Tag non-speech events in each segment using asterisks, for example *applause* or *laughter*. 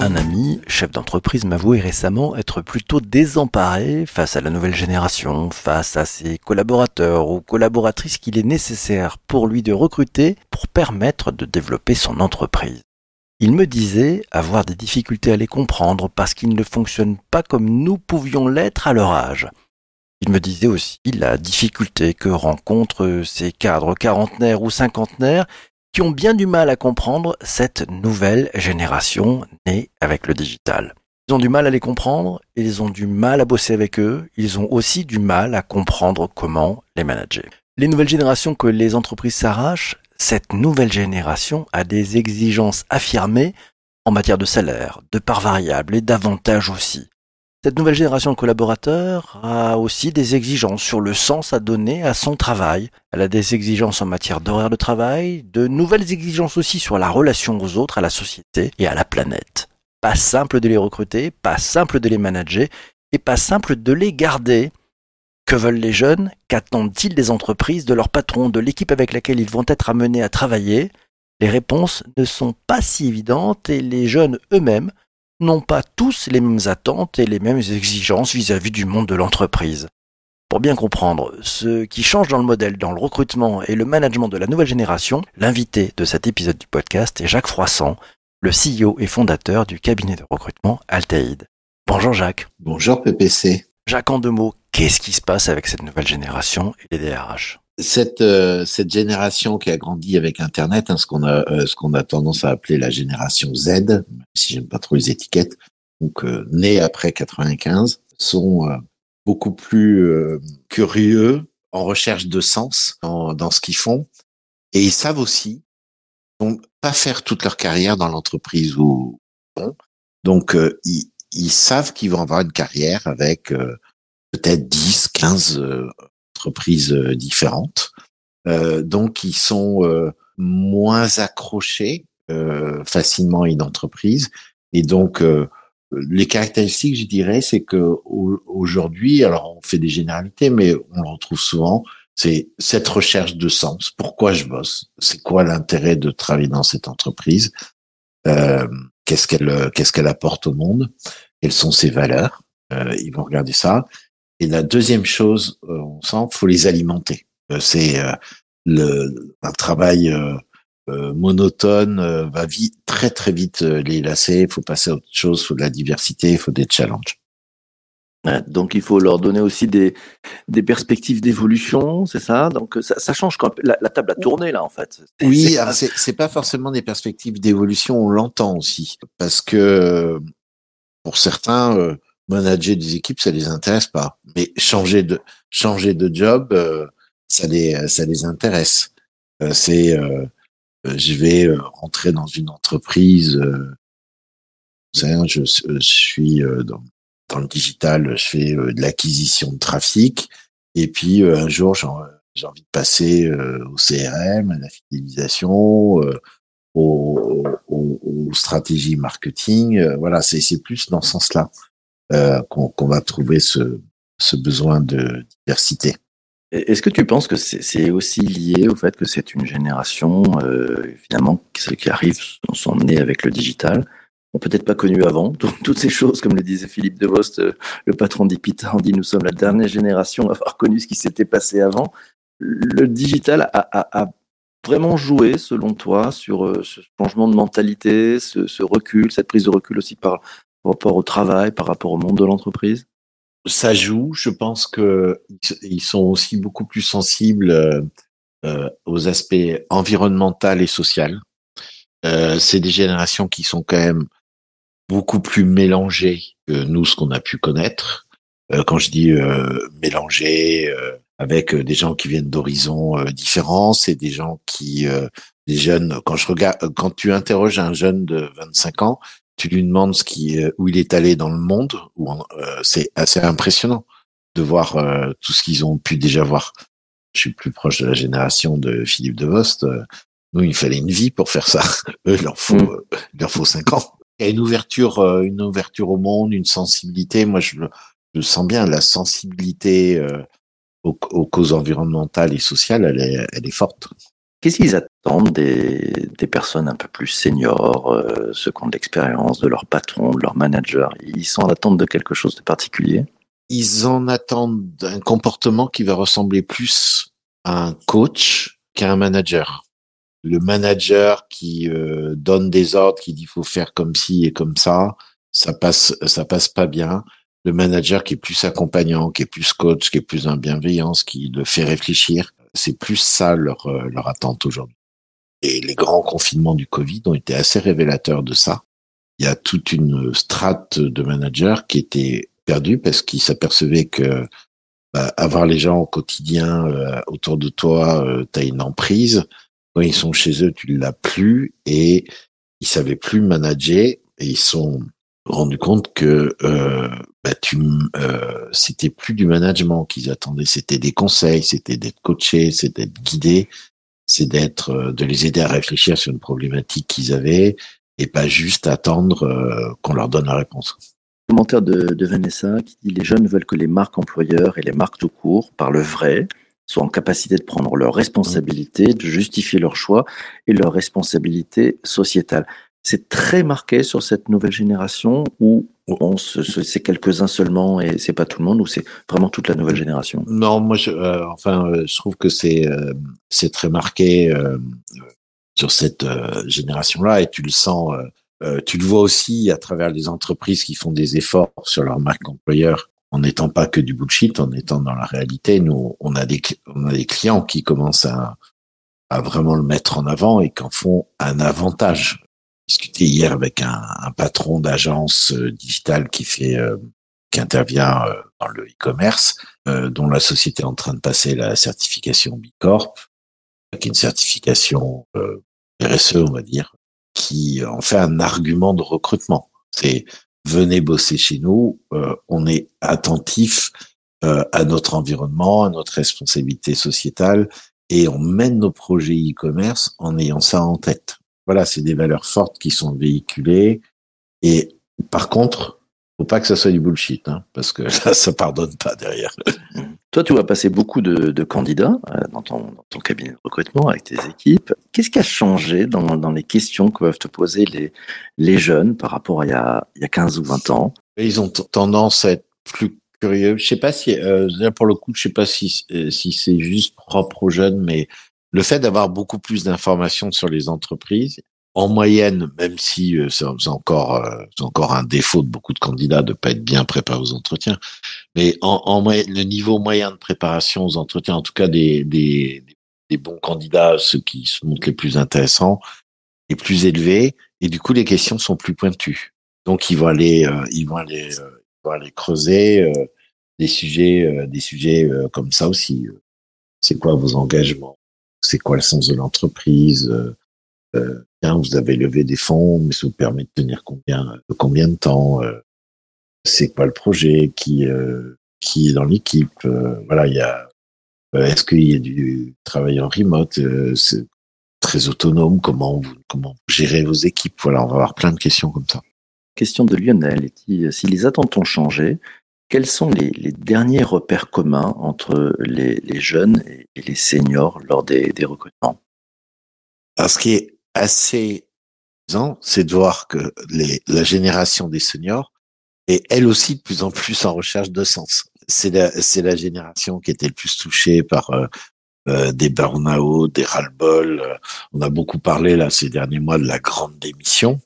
Un ami, chef d'entreprise, m'avouait récemment être plutôt désemparé face à la nouvelle génération, face à ses collaborateurs ou collaboratrices qu'il est nécessaire pour lui de recruter pour permettre de développer son entreprise. Il me disait avoir des difficultés à les comprendre parce qu'ils ne fonctionnent pas comme nous pouvions l'être à leur âge. Il me disait aussi la difficulté que rencontrent ces cadres quarantenaires ou cinquantenaires qui ont bien du mal à comprendre cette nouvelle génération née avec le digital. Ils ont du mal à les comprendre, ils ont du mal à bosser avec eux, ils ont aussi du mal à comprendre comment les manager. Les nouvelles générations que les entreprises s'arrachent, cette nouvelle génération a des exigences affirmées en matière de salaire, de parts variables et d'avantages aussi. Cette nouvelle génération de collaborateurs a aussi des exigences sur le sens à donner à son travail. Elle a des exigences en matière d'horaire de travail, de nouvelles exigences aussi sur la relation aux autres, à la société et à la planète. Pas simple de les recruter, pas simple de les manager et pas simple de les garder. Que veulent les jeunes? Qu'attendent-ils des entreprises, de leurs patrons, de l'équipe avec laquelle ils vont être amenés à travailler? Les réponses ne sont pas si évidentes et les jeunes eux-mêmes n'ont pas tous les mêmes attentes et les mêmes exigences vis-à-vis du monde de l'entreprise. Pour bien comprendre ce qui change dans le modèle, dans le recrutement et le management de la nouvelle génération, l'invité de cet épisode du podcast est Jacques Froissant, le CEO et fondateur du cabinet de recrutement Altaïd. Bonjour Jacques. Bonjour PPC. Jacques, en deux mots, qu'est-ce qui se passe avec cette nouvelle génération et les DRH cette euh, cette génération qui a grandi avec Internet, hein, ce qu'on a euh, ce a tendance à appeler la génération Z, même si j'aime pas trop les étiquettes, donc euh, nés après 95, sont euh, beaucoup plus curieux, en recherche de sens dans, dans ce qu'ils font, et ils savent aussi donc pas faire toute leur carrière dans l'entreprise où bon, donc ils, ils savent qu'ils vont avoir une carrière avec peut-être 10, 15 euh, différentes. Euh, donc, ils sont euh, moins accrochés facilement à une entreprise. Et donc, les caractéristiques, je dirais, c'est que aujourd'hui, alors on fait des généralités, mais on le retrouve souvent, c'est cette recherche de sens. Pourquoi je bosse? C'est quoi l'intérêt de travailler dans cette entreprise? Qu'est-ce qu'elle qu'est-ce qu'elle apporte au monde? Quelles sont ses valeurs? Ils vont regarder ça. Et la deuxième chose, euh, on sent, faut les alimenter. Euh, c'est euh, le un travail monotone va vite, très très vite les lasser. Il faut passer à autre chose. Il faut de la diversité. Il faut des challenges. Donc il faut leur donner aussi des, des perspectives d'évolution, c'est ça? Donc ça, ça change quand la, la, table a tourné là en fait. Oui, c'est c'est pas forcément des perspectives d'évolution, on l'entend aussi parce que pour certains, manager des équipes, ça les intéresse pas. Mais changer de changer de job, euh, ça les ça les intéresse. Euh, c'est euh, je vais rentrer dans une entreprise. je, je suis dans, dans le digital, je fais de l'acquisition de trafic, et puis un jour j'ai envie de passer au CRM, à la fidélisation, aux, aux, aux, stratégies marketing. voilà, c'est c'est plus dans ce sens-là euh, qu'on va trouver ce, besoin de diversité. Est-ce que tu penses que c'est aussi lié au fait que c'est une génération, euh, finalement, qui, qui arrive, sont nés avec le digital, ont peut-être pas connu avant, *laughs* toutes ces choses, comme le disait Philippe Devost, euh, le patron d'Ipita, on dit nous sommes la dernière génération à avoir connu ce qui s'était passé avant. Le digital a, vraiment joué, selon toi, sur euh, ce changement de mentalité, ce recul, cette prise de recul aussi par, par rapport au travail, par rapport au monde de l'entreprise? Ça joue. Je pense que ils sont aussi beaucoup plus sensibles euh, euh aux aspects environnementaux et sociaux. Euh, c'est des générations qui sont quand même beaucoup plus mélangées que nous, ce qu'on a pu connaître. Quand je dis mélangées, avec des gens qui viennent d'horizons différents, c'est des gens qui, des jeunes. Quand je regarde, quand tu interroges un jeune de 25 ans, tu lui demandes ce qui, euh, où il est allé dans le monde, où euh, c'est assez impressionnant de voir euh, tout ce qu'ils ont pu déjà voir. Je suis plus proche de la génération de Philippe Devost. nous, il fallait une vie pour faire ça. Eux, *laughs* il leur faut, mm. il leur faut cinq ans. Il y a une ouverture, une ouverture au monde, une sensibilité. Moi, je le, je sens bien la sensibilité aux, aux causes environnementales et sociales, elle est, elle est forte. Qu'est-ce qu'ils attendent des, personnes un peu plus seniors, euh, ceux qui ont de l'expérience, de leur patron, de leur manager? Ils sont en attente de quelque chose de particulier? Ils en attendent un comportement qui va ressembler plus à un coach qu'à un manager. Le manager qui euh, donne des ordres, qui dit faut faire comme ci et comme ça, ça passe, ça passe pas bien. Le manager qui est plus accompagnant, qui est plus coach, qui est plus en bienveillance, qui le fait réfléchir, c'est plus ça leur, euh, leur attente aujourd'hui. Et les grands confinements du Covid ont été assez révélateurs de ça. Il y a toute une strate de managers qui était perdue parce qu'ils s'apercevaient que bah, avoir les gens au quotidien euh, autour de toi, euh, tu as une emprise. Quand ils sont chez eux, tu l'as plus et ils savaient plus manager et ils sont rendus compte que euh, bah, tu euh, c'était plus du management qu'ils attendaient, c'était des conseils, c'était d'être coaché, c'était d'être guidé, c'est d'être euh, de les aider à réfléchir sur une problématique qu'ils avaient et pas juste attendre euh, qu'on leur donne la réponse. Commentaire de, de Vanessa qui dit les jeunes veulent que les marques employeurs et les marques tout court parlent vrai, soient en capacité de prendre leurs responsabilités, de justifier leurs choix et leurs responsabilités sociétales. C'est très marqué sur cette nouvelle génération où c'est quelques-uns seulement et c'est pas tout le monde ou c'est vraiment toute la nouvelle génération? Non, moi, je, euh, enfin, euh, je trouve que c'est euh, c'est très marqué sur cette génération-là et tu le sens, tu le vois aussi à travers les entreprises qui font des efforts sur leur marque employeur en n'étant pas que du bullshit, en étant dans la réalité. Nous, on a des on a des clients qui commencent à à vraiment le mettre en avant et qui en font un avantage. Discuté hier avec un, un patron d'agence euh, digitale qui fait euh, qui intervient euh, dans le e-commerce dont la société est en train de passer la certification B Corp, qui est une certification RSE, on va dire, qui en fait un argument de recrutement. C'est venez bosser chez nous, on est attentif à notre environnement, à notre responsabilité sociétale, et on mène nos projets e-commerce en ayant ça en tête. Voilà, c'est des valeurs fortes qui sont véhiculées. Et par contre, faut pas que ça soit du bullshit, hein, parce que *laughs* là, ça pardonne pas derrière. Toi, tu vas passer beaucoup de, de candidats euh, dans, ton, dans ton cabinet de recrutement avec tes équipes. Qu'est-ce qui a changé dans, dans les questions que peuvent te poser les, les jeunes par rapport à il y, a, il y a 15 ou 20 ans? Ils ont tendance à être plus curieux. Je sais pas si, euh, là, pour le coup, je sais pas si, euh, si c'est juste propre aux jeunes, mais le fait d'avoir beaucoup plus d'informations sur les entreprises, en moyenne, même si euh, c'est encore, euh, encore un défaut de beaucoup de candidats de pas être bien préparés aux entretiens, mais en, en moyenne, le niveau moyen de préparation aux entretiens, en tout cas des, bons candidats, ceux qui se montrent les plus intéressants, est plus élevé, et du coup les questions sont plus pointues. Donc ils vont aller, euh, ils vont aller, euh, ils vont aller creuser des sujets, des sujets comme ça aussi. C'est quoi vos engagements? C'est quoi le sens de l'entreprise Euh, euh, vous avez levé des fonds, mais ça vous permet de tenir combien, de combien de temps Euh, C'est quoi le projet Qui, qui est dans l'équipe Voilà, il y a. Est-ce qu'il y a du travail en remote C'est très autonome. Comment vous, comment gérez vos équipes Voilà, on va avoir plein de questions comme ça. Question de Lionel si les attentes ont changé, quels sont les, derniers repères communs entre les, jeunes et, les seniors lors des, recrutements? Ce qui est assez amusant, c'est de voir que la génération des seniors est elle aussi de plus en plus en recherche de sens. C'est la, génération qui était le plus touchée par euh, euh, des burn-out, des ras-le-bol. On a beaucoup parlé là ces derniers mois de la grande démission.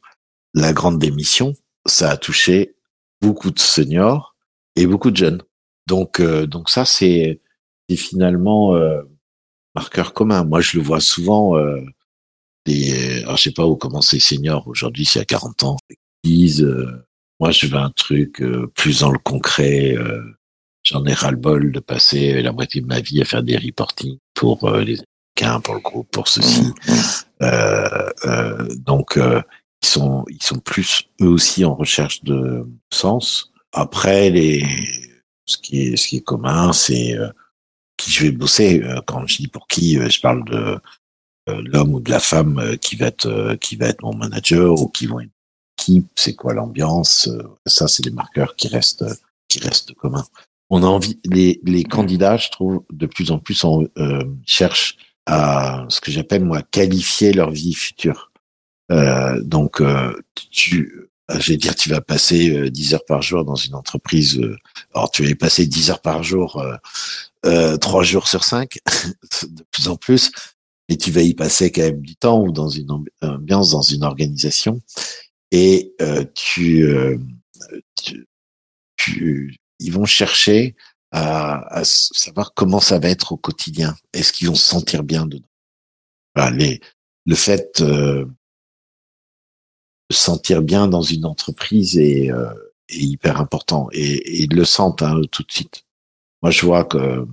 La grande démission, ça a touché beaucoup de seniors et beaucoup de jeunes. Donc, euh, donc ça, c'est finalement euh, marqueur commun. Moi, je le vois souvent. Euh, des, alors je sais pas où commencer senior aujourd'hui, c'est à 40 ans. Ils disent, euh, moi, je veux un truc euh, plus dans le concret. euh, J'en ai ras-le-bol de passer la moitié de ma vie à faire des reporting pour euh, les Américains, pour le groupe, pour ceci. Euh, euh, donc, euh, ils sont, ils sont plus eux aussi en recherche de sens. Après, les, ce qui est, ce qui est commun, c'est euh, qui je vais bosser. Euh, Quand je dis pour qui, euh, je parle de euh, l'homme ou de la femme qui va être, qui va être mon manager ou qui vont être équipe. C'est quoi l'ambiance Ça, c'est des marqueurs qui restent, qui restent communs. on a envie, les, les candidats, je trouve, de plus en plus, on euh, cherchent à ce que j'appelle moi qualifier leur vie future. Euh, donc, euh, tu, je vais dire, tu vas passer 10 heures par jour dans une entreprise. alors, tu vas y passer 10 heures par jour, euh, 3 jours sur 5, *laughs* de plus en plus, et tu vas y passer quand même du temps ou dans une ambiance, dans une organisation, et tu, tu, tu, ils vont chercher à, à, savoir comment ça va être au quotidien. Est-ce qu'ils vont se sentir bien dedans? Les, Le fait euh, se sentir bien dans une entreprise est, euh, est hyper important et, et, ils le sentent hein, tout de suite. Moi, je vois que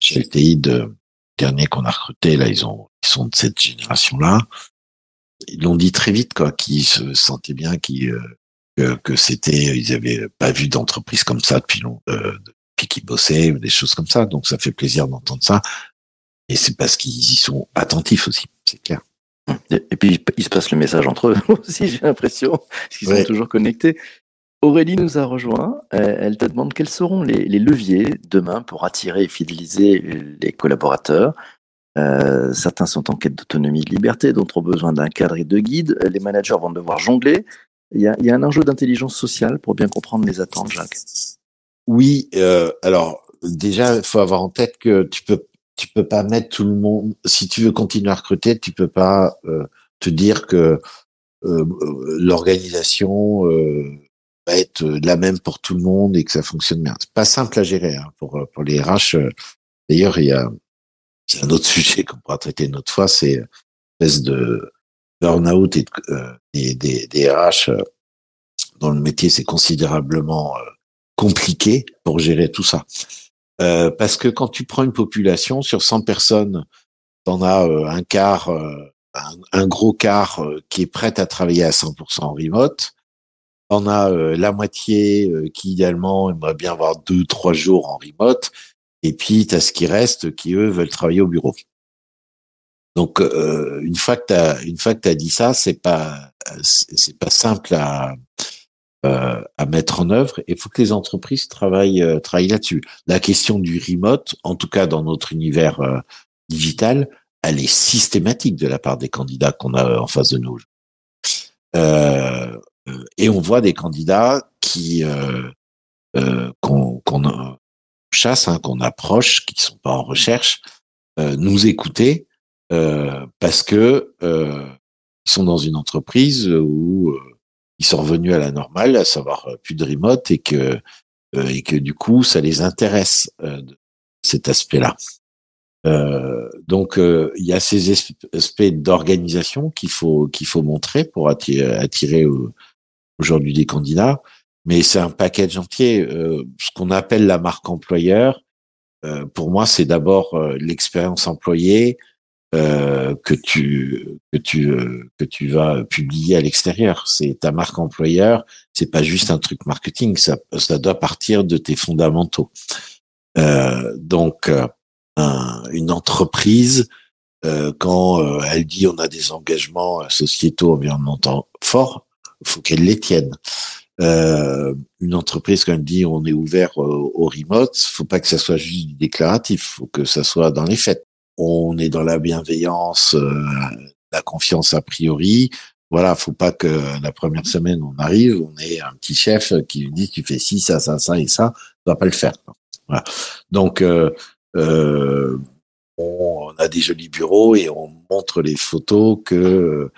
chez LTI, de dernier qu'on a recruté, là, ils ont ils sont de cette génération-là. Ils l'ont dit très vite, quoi, qu'ils se sentaient bien, qu'ils euh, que, que c'était, ils avaient pas vu d'entreprise comme ça depuis longtemps, euh, depuis qu'ils bossaient, des choses comme ça. Donc ça fait plaisir d'entendre ça. Et c'est parce qu'ils y sont attentifs aussi, c'est clair. Et puis ils se passent le message entre eux *laughs* aussi, j'ai l'impression, parce qu'ils sont toujours connectés. Aurélie nous a rejoint. Elle te demande quels seront les, les leviers demain pour attirer et fidéliser les collaborateurs. Euh, certains sont en quête d'autonomie et de liberté, d'autres ont besoin d'un cadre et de guide. Les managers vont devoir jongler. Il y a, il y a un enjeu d'intelligence sociale pour bien comprendre les attentes, Jacques. Oui, euh, alors déjà, il faut avoir en tête que tu peux tu peux pas mettre tout le monde. Si tu veux continuer à recruter, tu peux pas euh, te dire que euh, l'organisation euh, va être la même pour tout le monde et que ça fonctionne bien. C'est pas simple à gérer hein, pour pour les RH. D'ailleurs, il y a c'est un autre *laughs* sujet qu'on pourra traiter une autre fois. C'est espèce de burn-out et, euh, des, des, des RH euh, dans le métier, c'est considérablement euh, compliqué pour gérer tout ça. Euh, parce que quand tu prends une population sur 100 personnes, t'en as un quart, un, un, gros quart qui est prêt à travailler à 100% en remote. T'en as la moitié qui idéalement aimerait bien avoir deux, trois jours en remote. Et puis, tu as ce qui reste qui, eux, veulent travailler au bureau. Donc euh, une fois que t'as une fois que t'as dit ça, c'est pas c'est pas simple à euh, à mettre en œuvre. Il faut que les entreprises travaillent euh, travaillent là-dessus. La question du remote, en tout cas dans notre univers euh, digital, elle est systématique de la part des candidats qu'on a en face de nous. et on voit des candidats qui qu'on chasse, hein, qu'on approche, qui sont pas en recherche, nous écouter parce que euh, ils sont dans une entreprise où ils sont revenus à la normale, à savoir plus de remote, et que et que du coup ça les intéresse cet aspect-là. donc il y a ces aspects d'organisation qu'il faut qu'il faut montrer pour attirer, attirer aujourd'hui des candidats, mais c'est un package entier. ce qu'on appelle la marque employeur, pour moi, c'est d'abord l'expérience employée, euh, que tu que tu euh, que tu vas publier à l'extérieur. C'est ta marque employeur. C'est pas juste un truc marketing. Ça ça doit partir de tes fondamentaux. Euh, donc une entreprise quand elle dit on a des engagements sociétaux environnementaux forts, faut qu'elle les tienne. Euh, une entreprise quand elle dit on est ouvert au remote, faut pas que ça soit juste déclaratif, faut que ça soit dans les faits on est dans la bienveillance, euh, la confiance a priori. Voilà, faut pas que la première semaine on arrive, on est un petit chef qui lui dit tu fais ci, ça, ça, ça et ça, on va pas le faire. Voilà. Donc euh, euh, on a des jolis bureaux et on montre les photos que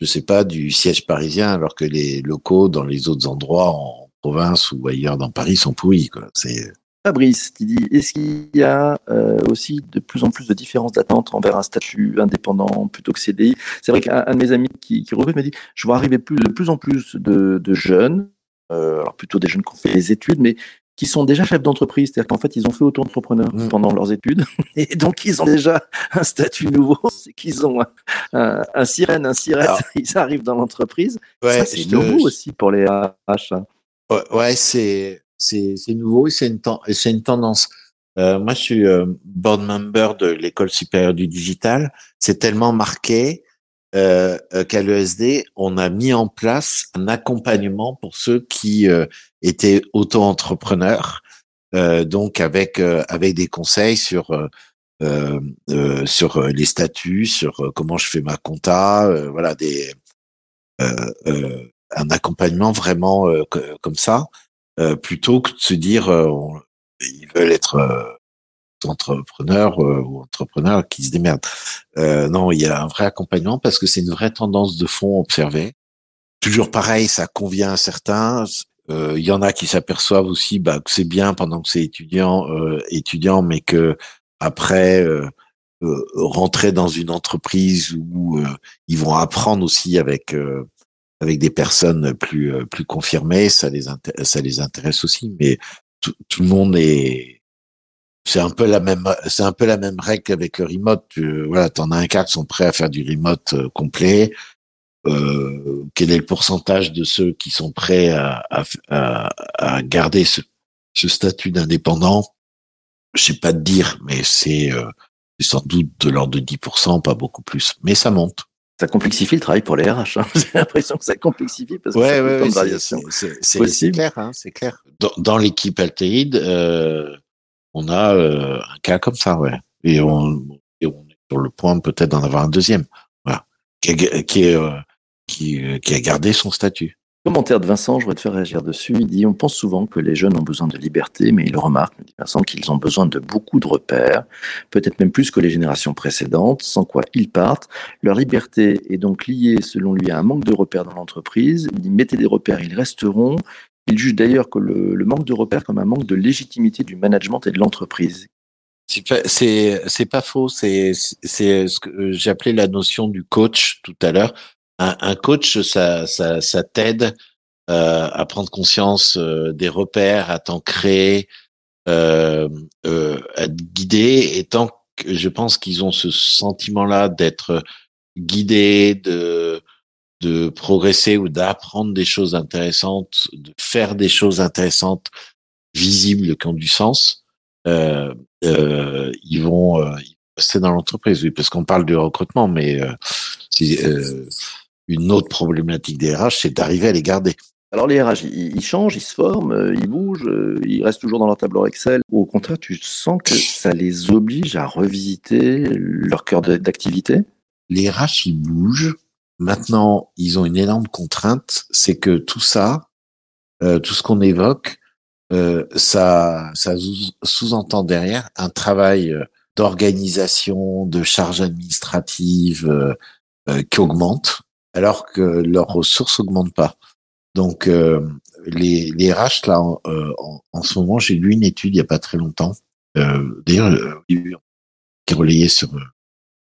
je sais pas du siège parisien alors que les locaux dans les autres endroits en province ou ailleurs dans Paris sont pourris. C'est Fabrice qui dit est-ce qu'il y a euh, aussi de plus en plus de différences d'attente envers un statut indépendant plutôt que CDI C'est vrai qu'un de mes amis qui, qui recrute m'a dit je vois arriver plus, de plus en plus de, de jeunes, euh, alors plutôt des jeunes qui ont fait des études, mais qui sont déjà chefs d'entreprise, c'est-à-dire qu'en fait ils ont fait auto-entrepreneur mmh. pendant leurs études *laughs* et donc ils ont déjà un statut nouveau, *laughs* c'est qu'ils ont un, un, un, sirène, un sirène, *laughs* ils arrivent dans l'entreprise. Ouais, Ça c'est nouveau aussi pour les RH. Hein. Ouais, ouais c'est c'est nouveau et c'est une, tendance. Euh, moi, je suis euh, board member de l'école supérieure du digital. C'est tellement marqué euh, euh qu'à l'ESD, on a mis en place un accompagnement pour ceux qui euh, étaient auto-entrepreneurs euh, donc avec avec des conseils sur sur les statuts, sur comment je fais ma compta, voilà des un accompagnement vraiment comme ça, plutôt que de se dire ils veulent être entrepreneurs ou entrepreneurs qui se démerdent. non, il y a un vrai accompagnement parce que c'est une vraie tendance de fond observée. Toujours pareil, ça convient à certains, il euh, y en a qui s'aperçoivent aussi bah, que c'est bien pendant que c'est étudiant, euh, étudiant, mais que après euh, rentrer dans une entreprise où ils vont apprendre aussi avec avec des personnes plus plus confirmées, ça les ça les intéresse aussi. Mais tout, tout le monde est c'est un peu la même c'est un peu la même règle qu'avec le remote. Tu, voilà, t'en as un cas qui sont prêts à faire du remote complet. Euh, quel est le pourcentage de ceux qui sont prêts à, à, à garder ce, ce statut d'indépendant? Je sais pas te dire, mais c'est euh, sans doute de l'ordre de 10%, pas beaucoup plus. Mais ça monte. Ça complexifie le travail pour les RH. Hein. *laughs* J'ai l'impression que ça complexifie parce que ouais, ouais, ouais c'est clair, hein, c'est clair. Dans, dans l'équipe Altéide, euh, on a euh, un cas comme ça, ouais. Et on, et on est sur le point peut-être d'en avoir un deuxième, voilà, qui est, qui est euh, qui, euh, qui a gardé son statut. Commentaire de Vincent, je voudrais te faire réagir dessus. Il dit On pense souvent que les jeunes ont besoin de liberté, mais il remarque, dit Vincent, qu'ils ont besoin de beaucoup de repères, peut-être même plus que les générations précédentes, sans quoi ils partent. Leur liberté est donc liée, selon lui, à un manque de repères dans l'entreprise. Il dit Mettez des repères, ils resteront. Il juge d'ailleurs que le, le manque de repères comme un manque de légitimité du management et de l'entreprise. C'est pas faux. C'est c'est ce que j'appelais la notion du coach tout à l'heure un, coach, ça, ça, ça t'aide euh, à prendre conscience euh, des repères, à t'ancrer, euh, euh, à te guider. Et tant que je pense qu'ils ont ce sentiment-là d'être guidés, de de progresser ou d'apprendre des choses intéressantes, de faire des choses intéressantes, visibles, qui ont du sens, euh, euh, ils vont euh, rester dans l'entreprise. Oui, parce qu'on parle du recrutement, mais euh, une autre problématique des RH, c'est d'arriver à les garder. Alors les RH, ils, changent, ils se forment, euh, ils bougent, euh, ils restent toujours dans leur tableur Excel. Ou au contraire, tu sens que ça les oblige à revisiter leur cœur d'activité? Les RH, ils bougent. Maintenant, ils ont une énorme contrainte, c'est que tout ça, euh, tout ce qu'on évoque, ça, ça sous-entend derrière un travail d'organisation, de charge administrative qui augmente alors que leurs ressources augmentent pas. Donc euh, les, les RH là en, euh, en, ce moment, j'ai lu une étude il y a pas très longtemps, euh, d'ailleurs euh, qui est relayée sur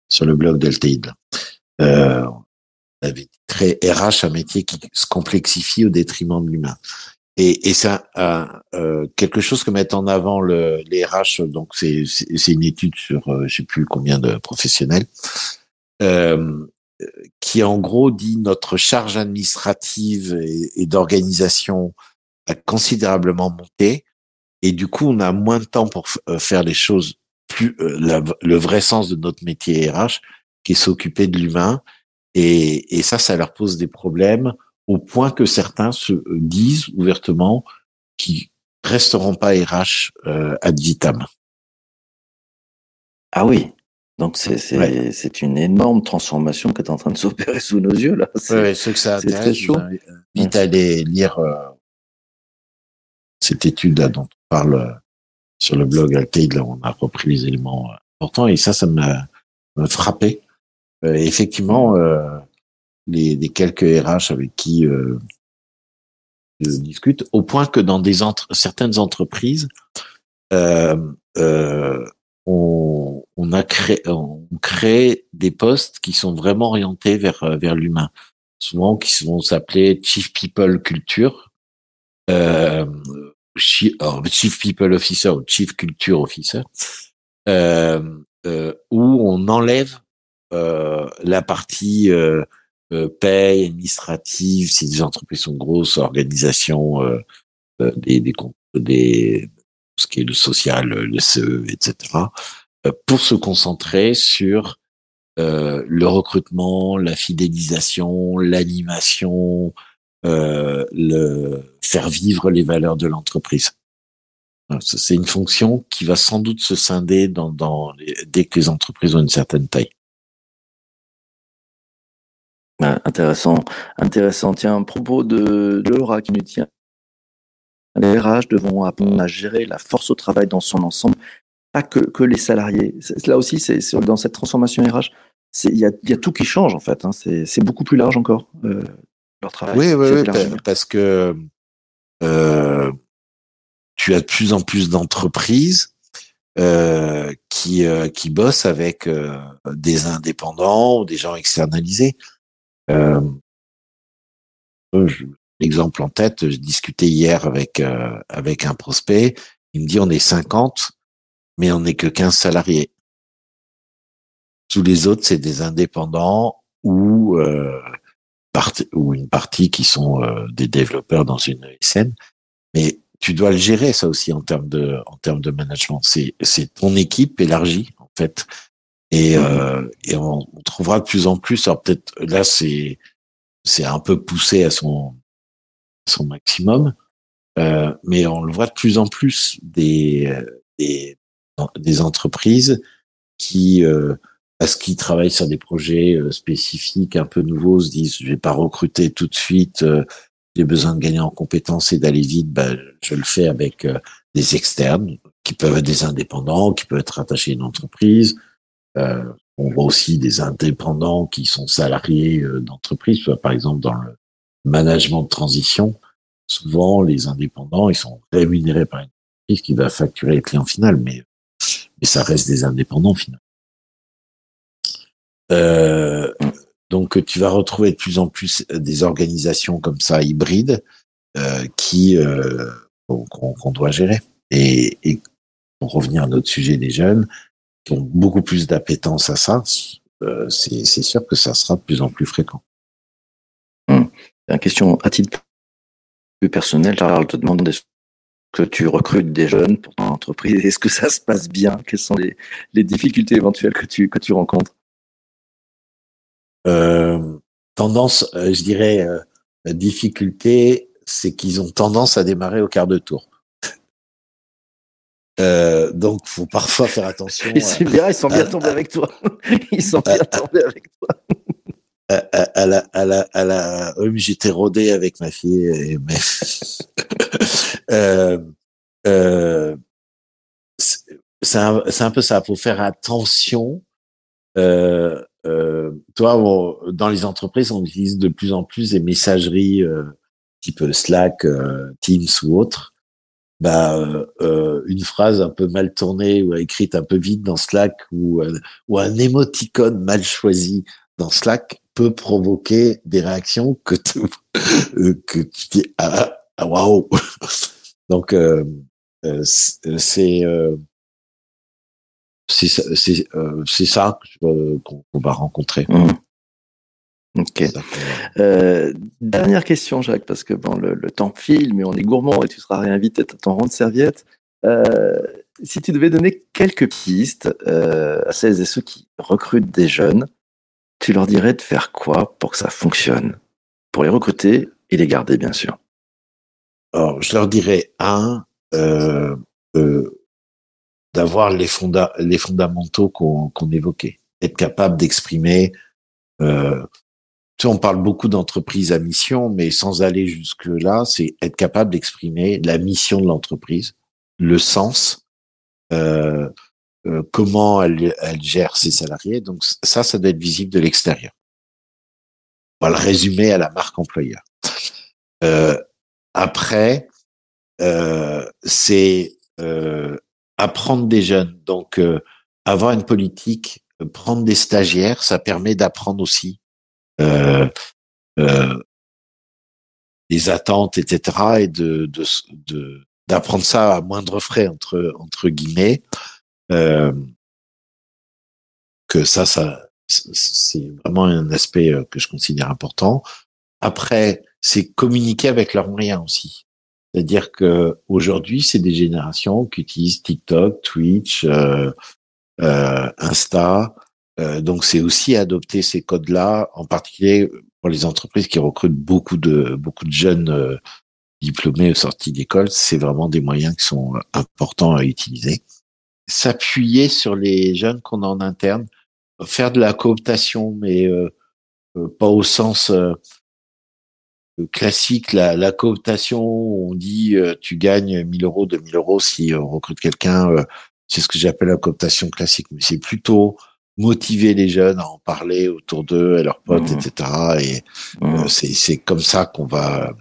sur le blog d'Alteid. Euh, avait très RH un métier qui se complexifie au détriment de l'humain. Et, et c'est euh, quelque chose que mettent en avant le, les RH. Donc c'est une étude sur euh, je sais plus combien de professionnels. Euh, qui en gros dit notre charge administrative et, d'organisation a considérablement monté. Et du coup on a moins de temps pour euh, faire les choses plus euh, le vrai sens de notre métier RH qui est s'occuper de l'humain. Et, et ça ça leur pose des problèmes au point que certains se euh, disent ouvertement qu'ils resteront pas RH ad vitam. Ah oui, donc c'est c'est c'est une énorme transformation qui est en train de s'opérer *laughs* sous nos yeux là. C'est ceux que ça intéresse, chaud. Vite aller lire euh, cette étude là dont on parle euh, sur le blog Altaïd, là on a repris les éléments euh, importants et ça ça m'a frappé. effectivement, les, les, quelques RH avec qui je discute, au point que dans des entre, certaines entreprises, euh, on, on a créé, on crée des postes qui sont vraiment orientés vers vers l'humain, souvent qui vont s'appeler Chief People Culture, euh, Chief People Officer ou Chief Culture Officer, euh, euh, où on enlève euh, la partie euh, euh, paye administrative, si les entreprises sont grosses, organisation des, des, des ce qui est le social, le CE, etc., euh, pour se concentrer sur euh, le recrutement, la fidélisation, l'animation, euh, le faire vivre les valeurs de l'entreprise. C'est une fonction qui va sans doute se scinder dans, dans dès que les entreprises ont une certaine taille. Ah, intéressant, intéressant. Tiens, à propos de, de Laura qui nous tient, les RH devront apprendre à gérer la force au travail dans son ensemble, pas que, que les salariés. Là aussi, c'est dans cette transformation RH, il y a, y a, tout qui change en fait. Hein. C'est beaucoup plus large encore euh, leur travail. Oui, oui, oui parce que euh, tu as de plus en plus d'entreprises euh, qui euh, qui bossent avec euh, des indépendants ou des gens externalisés. Euh, L'exemple en tête, je discutais hier avec avec un prospect. Il me dit on est 50, mais on n'est que 15 salariés. Tous les autres, c'est des indépendants ou euh, ou une partie qui sont des développeurs dans une scène. Mais tu dois le gérer ça aussi en termes de en termes de management. C'est c'est ton équipe élargie en fait. Et, mmh. euh, et on, on, trouvera de plus en plus. Alors peut-être là c'est c'est un peu poussé à son son maximum, euh, mais on le voit de plus en plus des des, des entreprises qui euh, parce qu'ils travaillent sur des projets euh, spécifiques un peu nouveaux se disent je vais pas recruter tout de suite euh, j'ai besoin de gagner en compétences et d'aller vite, ben, je le fais avec euh, des externes qui peuvent être des indépendants, qui peuvent être attachés à une entreprise. Euh, on voit aussi des indépendants qui sont salariés d'entreprise, par exemple dans le management de transition. Souvent, les indépendants, ils sont rémunérés par une entreprise qui va facturer le client final, mais, ça reste des indépendants finalement. Euh, donc tu vas retrouver de plus en plus des organisations comme ça hybrides euh, qui euh, qu'on doit gérer. Et, pour revenir à notre sujet des jeunes, qui ont beaucoup plus d'appétence à ça, euh, c'est sûr que ça sera de plus en plus fréquent. Hum. Une question à titre plus personnel, Charles te demande est-ce que tu recrutes des jeunes pour ton entreprise? Est-ce que ça se passe bien? Quelles sont les, les difficultés éventuelles que tu, que tu rencontres? Euh, tendance, euh, je dirais, euh, la difficulté, c'est qu'ils ont tendance à démarrer au quart de tour. *laughs* Euh, donc, faut parfois faire attention. C'est bien, ils sont bien *laughs* tombés avec toi. Ils sont bien tombés avec toi. À, la, à la, à la, oui, j'étais rodé avec ma fille, et, mais *laughs* euh, euh, c'est un, un, peu ça. Faut faire attention euh, euh, toi, dans les entreprises, on utilise de plus en plus des messageries euh, type Slack, euh, Teams ou autre. Bah, euh, une phrase un peu mal tournée ou écrite un peu vite dans Slack ou, ou un émoticône mal choisi dans Slack peut provoquer des réactions que tu, *laughs* que tu dis ah, ah waouh. Donc c'est c'est euh, ça qu'on va rencontrer. Mmh. Ok. Euh, dernière question, Jacques, parce que bon, le, le, temps file, mais on est gourmand et tu seras réinvité à ton rang de serviette. Euh, si tu devais donner quelques pistes euh, à celles et ceux qui recrutent des jeunes, tu leur dirais de faire quoi pour que ça fonctionne? Pour les recruter et les garder, bien sûr. Alors, je leur dirais, un, euh, euh d'avoir les, fonda les fondamentaux qu'on évoquait, être capable d'exprimer. Euh, tu sais, on parle beaucoup d'entreprise à mission, mais sans aller jusque là, c'est être capable d'exprimer la mission de l'entreprise, le sens, euh, euh, comment elle, gère ses salariés. Donc ça, ça doit être visible de l'extérieur. On va le résumer à la marque employeur. Euh, après, euh, c'est apprendre des jeunes. Donc, avoir une politique, prendre des stagiaires, ça permet d'apprendre aussi les attentes, etc., et de, d'apprendre ça à moindre frais entre entre guillemets. Euh, que ça, ça, c'est vraiment un aspect que je considère important. Après, c'est communiquer avec leurs moyens aussi. C'est-à-dire que aujourd'hui, c'est des générations qui utilisent TikTok, Twitch, euh, euh, Insta. Euh, donc, c'est aussi adopter ces codes-là, en particulier pour les entreprises qui recrutent beaucoup de beaucoup de jeunes diplômés ou sortis d'école, c'est vraiment des moyens qui sont importants à utiliser. S'appuyer sur les jeunes qu'on a en interne, faire de la cooptation, mais pas au sens classique, la, la, cooptation, on dit tu gagnes 1000 euros, 2000 euros si on recrute quelqu'un, c'est ce que j'appelle la cooptation classique, mais c'est plutôt motiver les jeunes à en parler autour d'eux, à leurs potes, mmh. etc. Et mmh. c'est comme ça qu'on va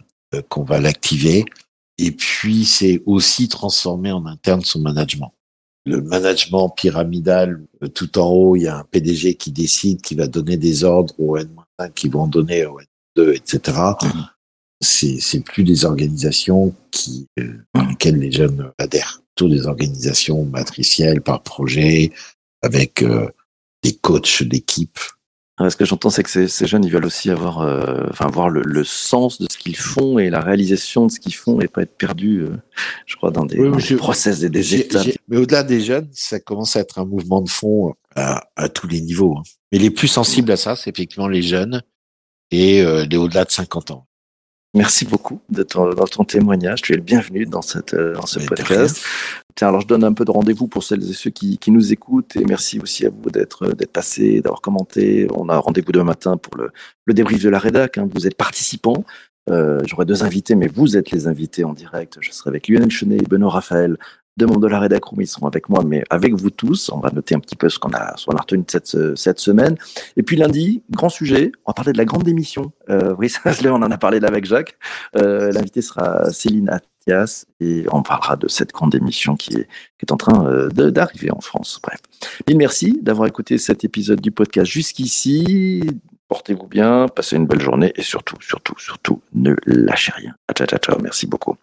qu'on va l'activer. Et puis c'est aussi transformer en interne son management. Le management pyramidal, tout en haut, il y a un PDG qui décide, qui va donner des ordres au N-1, qui vont donner au N2, etc. Mmh. C'est plus des organisations qui, euh, dans lesquelles les jeunes adhèrent plutôt des organisations matricielles par projet, avec euh, des coachs d'équipe. Ce que j'entends, c'est que ces, ces, jeunes, ils veulent aussi avoir, euh, enfin, voir le, le, sens de ce qu'ils font et la réalisation de ce qu'ils font et pas être perdus, euh, je crois, dans des, dans des process et des étapes. Mais au-delà des jeunes, ça commence à être un mouvement de fond à, à tous les niveaux. Hein. Mais les plus sensibles à ça, c'est effectivement les jeunes et les au-delà de 50 ans. Merci beaucoup de ton, dans ton témoignage. Tu es le bienvenu dans, cette, euh, dans ce podcast. Tiens, alors je donne un peu de rendez-vous pour celles et ceux qui, qui nous écoutent et merci aussi à vous d'être d'être passé, d'avoir commenté. On a rendez-vous demain matin pour le, le débrief de la rédac. Hein. Vous êtes participants. Euh, J'aurai deux invités, mais vous êtes les invités en direct. Je serai avec Lionel Chenet et Benoît Raphaël Demande de la rédaction, ils seront avec moi, mais avec vous tous. On va noter un petit peu ce qu'on a, ce qu'on a retenu cette, cette semaine. Et puis lundi, grand sujet, on va parler de la grande démission. Euh, oui, *laughs* on en a parlé là avec Jacques. Euh, L'invité sera Céline Et on parlera de cette grande démission qui est, en train euh, d'arriver en France. Bref. Merci d'avoir écouté cet épisode du podcast jusqu'ici. Portez-vous bien, passez une belle journée et surtout, surtout, surtout, ne lâchez rien. Ciao, ciao, ciao. Merci beaucoup.